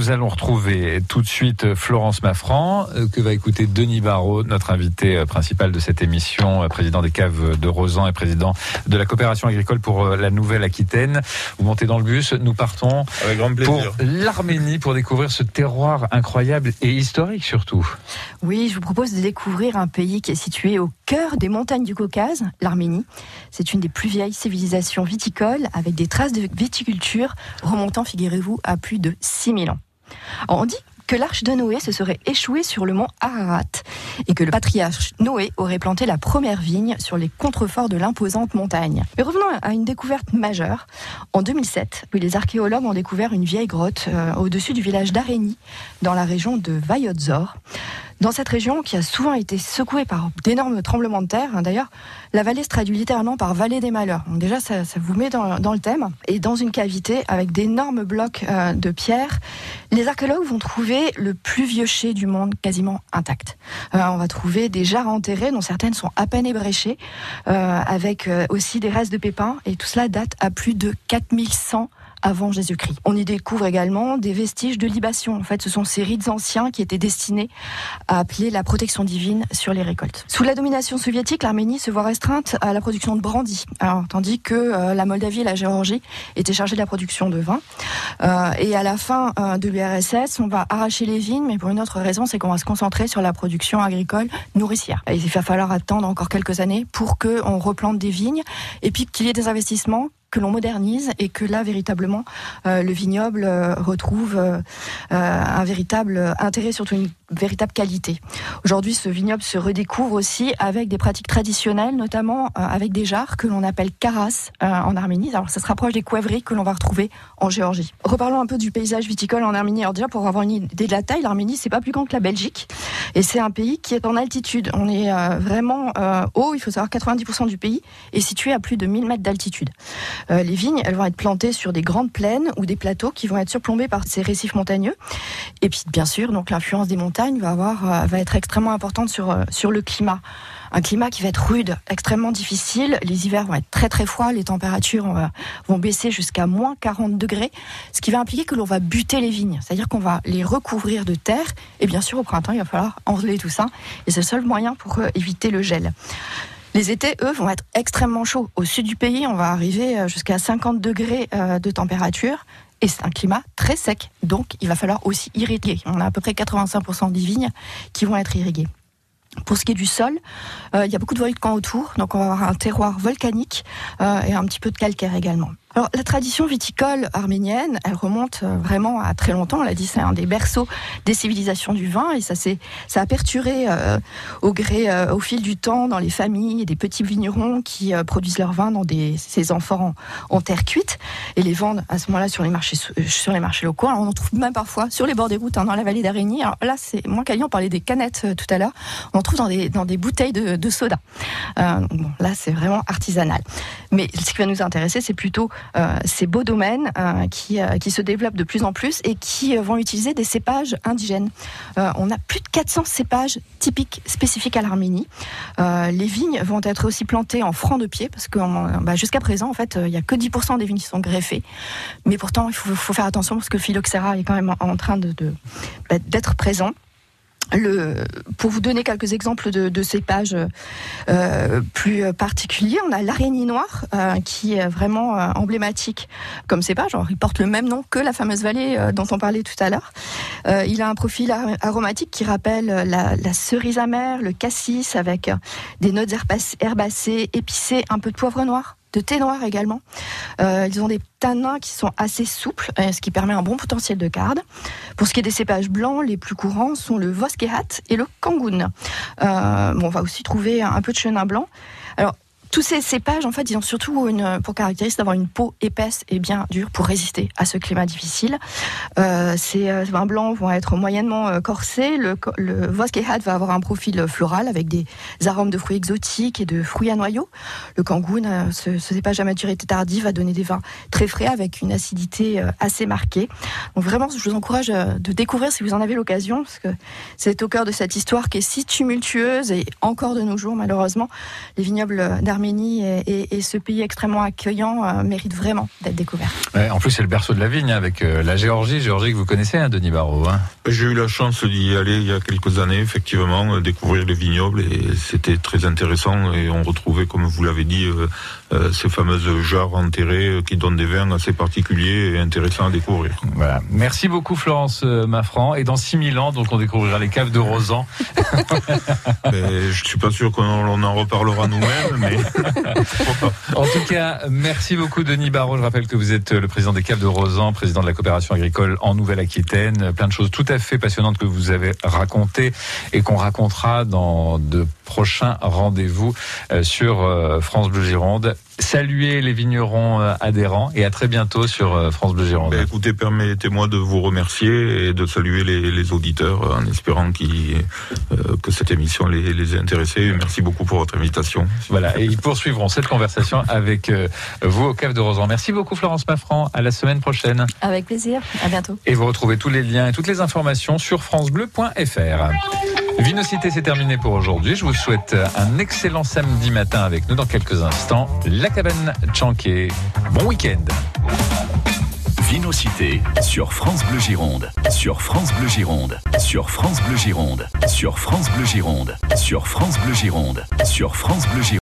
nous allons retrouver tout de suite Florence Maffran, euh, que va écouter Denis Barrault, notre invité euh, principal de cette émission, euh, président des caves de Rosan et président de la coopération agricole pour la Nouvelle-Aquitaine. Vous montez dans le bus, nous partons Avec grand pour l'Arménie pour découvrir ce terroir incroyable et historique surtout. Oui, je vous propose de découvrir un pays qui est situé au cœur des montagnes du Caucase, l'Arménie. C'est une des plus vieilles civilisations viticoles avec des traces de viticulture remontant, figurez-vous, à plus de 6000 ans. On dit que l'arche de Noé se serait échouée sur le mont Ararat et que le patriarche Noé aurait planté la première vigne sur les contreforts de l'imposante montagne. Mais revenons à une découverte majeure. En 2007, les archéologues ont découvert une vieille grotte euh, au-dessus du village d'Areni, dans la région de Vayotzor. Dans cette région, qui a souvent été secouée par d'énormes tremblements de terre, hein, d'ailleurs, la vallée se traduit littéralement par vallée des malheurs. Donc déjà, ça, vous met dans, dans, le thème. Et dans une cavité avec d'énormes blocs euh, de pierre, les archéologues vont trouver le plus vieux chai du monde quasiment intact. Euh, on va trouver des jarres enterrées, dont certaines sont à peine ébréchées, euh, avec aussi des restes de pépins. Et tout cela date à plus de 4100 avant Jésus-Christ. On y découvre également des vestiges de libation. En fait, ce sont ces rites anciens qui étaient destinés à appeler la protection divine sur les récoltes. Sous la domination soviétique, l'Arménie se voit restreinte à la production de brandy, alors, tandis que euh, la Moldavie et la Géorgie étaient chargées de la production de vin. Euh, et à la fin euh, de l'URSS, on va arracher les vignes, mais pour une autre raison, c'est qu'on va se concentrer sur la production agricole nourricière. Et il va falloir attendre encore quelques années pour qu'on replante des vignes et puis qu'il y ait des investissements que l'on modernise et que là véritablement euh, le vignoble euh, retrouve euh, un véritable intérêt, surtout une véritable qualité. Aujourd'hui, ce vignoble se redécouvre aussi avec des pratiques traditionnelles, notamment avec des jarres que l'on appelle karas en Arménie. Alors ça se rapproche des couèvreries que l'on va retrouver en Géorgie. Reparlons un peu du paysage viticole en Arménie. Alors déjà pour avoir une idée de la taille, l'Arménie c'est pas plus grand que la Belgique et c'est un pays qui est en altitude. On est vraiment haut, il faut savoir 90% du pays est situé à plus de 1000 mètres d'altitude. Euh, les vignes, elles vont être plantées sur des grandes plaines ou des plateaux qui vont être surplombés par ces récifs montagneux. Et puis, bien sûr, donc l'influence des montagnes va euh, va être extrêmement importante sur euh, sur le climat. Un climat qui va être rude, extrêmement difficile. Les hivers vont être très très froids, les températures vont baisser jusqu'à moins 40 degrés, ce qui va impliquer que l'on va buter les vignes, c'est-à-dire qu'on va les recouvrir de terre. Et bien sûr, au printemps, il va falloir enlever tout ça. Et c'est le seul moyen pour éviter le gel. Les étés, eux, vont être extrêmement chauds. Au sud du pays, on va arriver jusqu'à 50 degrés de température. Et c'est un climat très sec. Donc, il va falloir aussi irriguer. On a à peu près 85% des vignes qui vont être irriguées. Pour ce qui est du sol, euh, il y a beaucoup de volcans autour, donc on va avoir un terroir volcanique euh, et un petit peu de calcaire également. Alors la tradition viticole arménienne, elle remonte vraiment à très longtemps. On l'a dit, c'est un des berceaux des civilisations du vin et ça s'est ça a perturé euh, au gré euh, au fil du temps dans les familles des petits vignerons qui euh, produisent leur vin dans des ces amphores en, terre cuite et les vendent à ce moment-là sur les marchés sur les marchés locaux. On en trouve même parfois sur les bords des routes hein, dans la vallée. Alors là, c'est moins qu'à on parlait des canettes tout à l'heure. On en trouve dans des bouteilles de, soda. bon, là, c'est vraiment artisanal. Mais ce qui va nous intéresser, c'est plutôt euh, ces beaux domaines euh, qui, euh, se développent de plus en plus et qui vont utiliser des cépages indigènes. on a plus de 400 cépages typiques spécifiques à l'Arménie. les vignes vont être aussi plantées en franc de pied parce que bah, jusqu'à présent, en fait, il n'y a que 10% des vignes qui sont greffées. Mais pourtant, il faut, faire attention parce que le phylloxéra est quand même en train bah, d'être présent. Pour vous donner quelques exemples de, cépages euh, plus particuliers, on a l'araignée noire euh, qui est vraiment euh, emblématique comme cépage. Il porte le même nom que la fameuse vallée dont on parlait tout à l'heure. Il a un profil aromatique qui rappelle la, la, cerise amère, le cassis avec des notes herbacées, épicées, un peu de poivre noir de thé noir également. Euh, ils ont des tanins qui sont assez souples, ce qui permet un bon potentiel de carde. Pour ce qui est des cépages blancs, les plus courants sont le Voskehat et le Kangoun. Euh, bon, on va aussi trouver un peu de chenin blanc. Alors, tous ces cépages, en fait, ils ont surtout pour caractéristique d'avoir une peau épaisse et bien dure pour résister à ce climat difficile. Euh, ces vins blancs vont être moyennement euh, corsés. Le, le va avoir un profil floral avec des arômes de fruits exotiques et de fruits à noyaux. Le Kangoun, euh, ce, cépage à maturité tardive, va donner des vins très frais avec une acidité euh, assez marquée. Donc vraiment, je vous encourage euh, de découvrir si vous en avez l'occasion, parce que c'est au cœur de cette histoire qui est si tumultueuse et encore de nos jours, malheureusement, les vignobles d'Arménie l'Arménie et, ce pays extrêmement accueillant mérite vraiment d'être découvert. en plus, c'est le berceau de la vigne avec la Géorgie, Géorgie que vous connaissez, hein, Denis Barrault. Hein. J'ai eu la chance d'y aller il y a quelques années, effectivement, découvrir les vignobles et c'était très intéressant et on retrouvait, comme vous l'avez dit, ces fameuses jarres enterrées qui donnent des vins assez particuliers et intéressants à découvrir. Voilà. Merci beaucoup Florence Maffran et dans 6000 ans, donc on découvrira les caves de Rosan. je suis pas sûr qu'on en reparlera nous-mêmes, mais en tout cas, merci beaucoup Denis Barrault. Je rappelle que vous êtes le président des caves de Rosan, président de la coopération agricole en Nouvelle-Aquitaine. Plein de choses tout à fait passionnantes que vous avez racontées et qu'on racontera dans de prochains rendez-vous euh, sur euh, France Bleu Gironde. Saluez les vignerons euh, adhérents et à très bientôt sur France Bleu Gironde. Ben, écoutez, permettez-moi de vous remercier et de saluer les, auditeurs en espérant que cette émission les, les ait intéressés. Merci beaucoup pour votre invitation. Voilà, et ils poursuivront cette conversation avec vous au Cave de Rosan. Merci beaucoup Florence Maffran. À la semaine prochaine. Avec plaisir. À bientôt. Et vous retrouvez tous les liens et toutes les informations sur francebleu.fr. Vinocité, c'est terminé pour aujourd'hui. Je vous souhaite un excellent samedi matin avec nous dans quelques instants. La cabane Chanquet. Bon week-end. Vinocité sur France Bleu Gironde, sur France Bleu Gironde, sur France Bleu Gironde, sur France Bleu Gironde, sur France Bleu Gironde, sur France Bleu Gironde.